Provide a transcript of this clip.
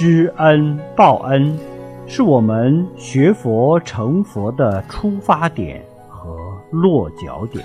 知恩报恩是我们学佛成佛的出发点和落脚点。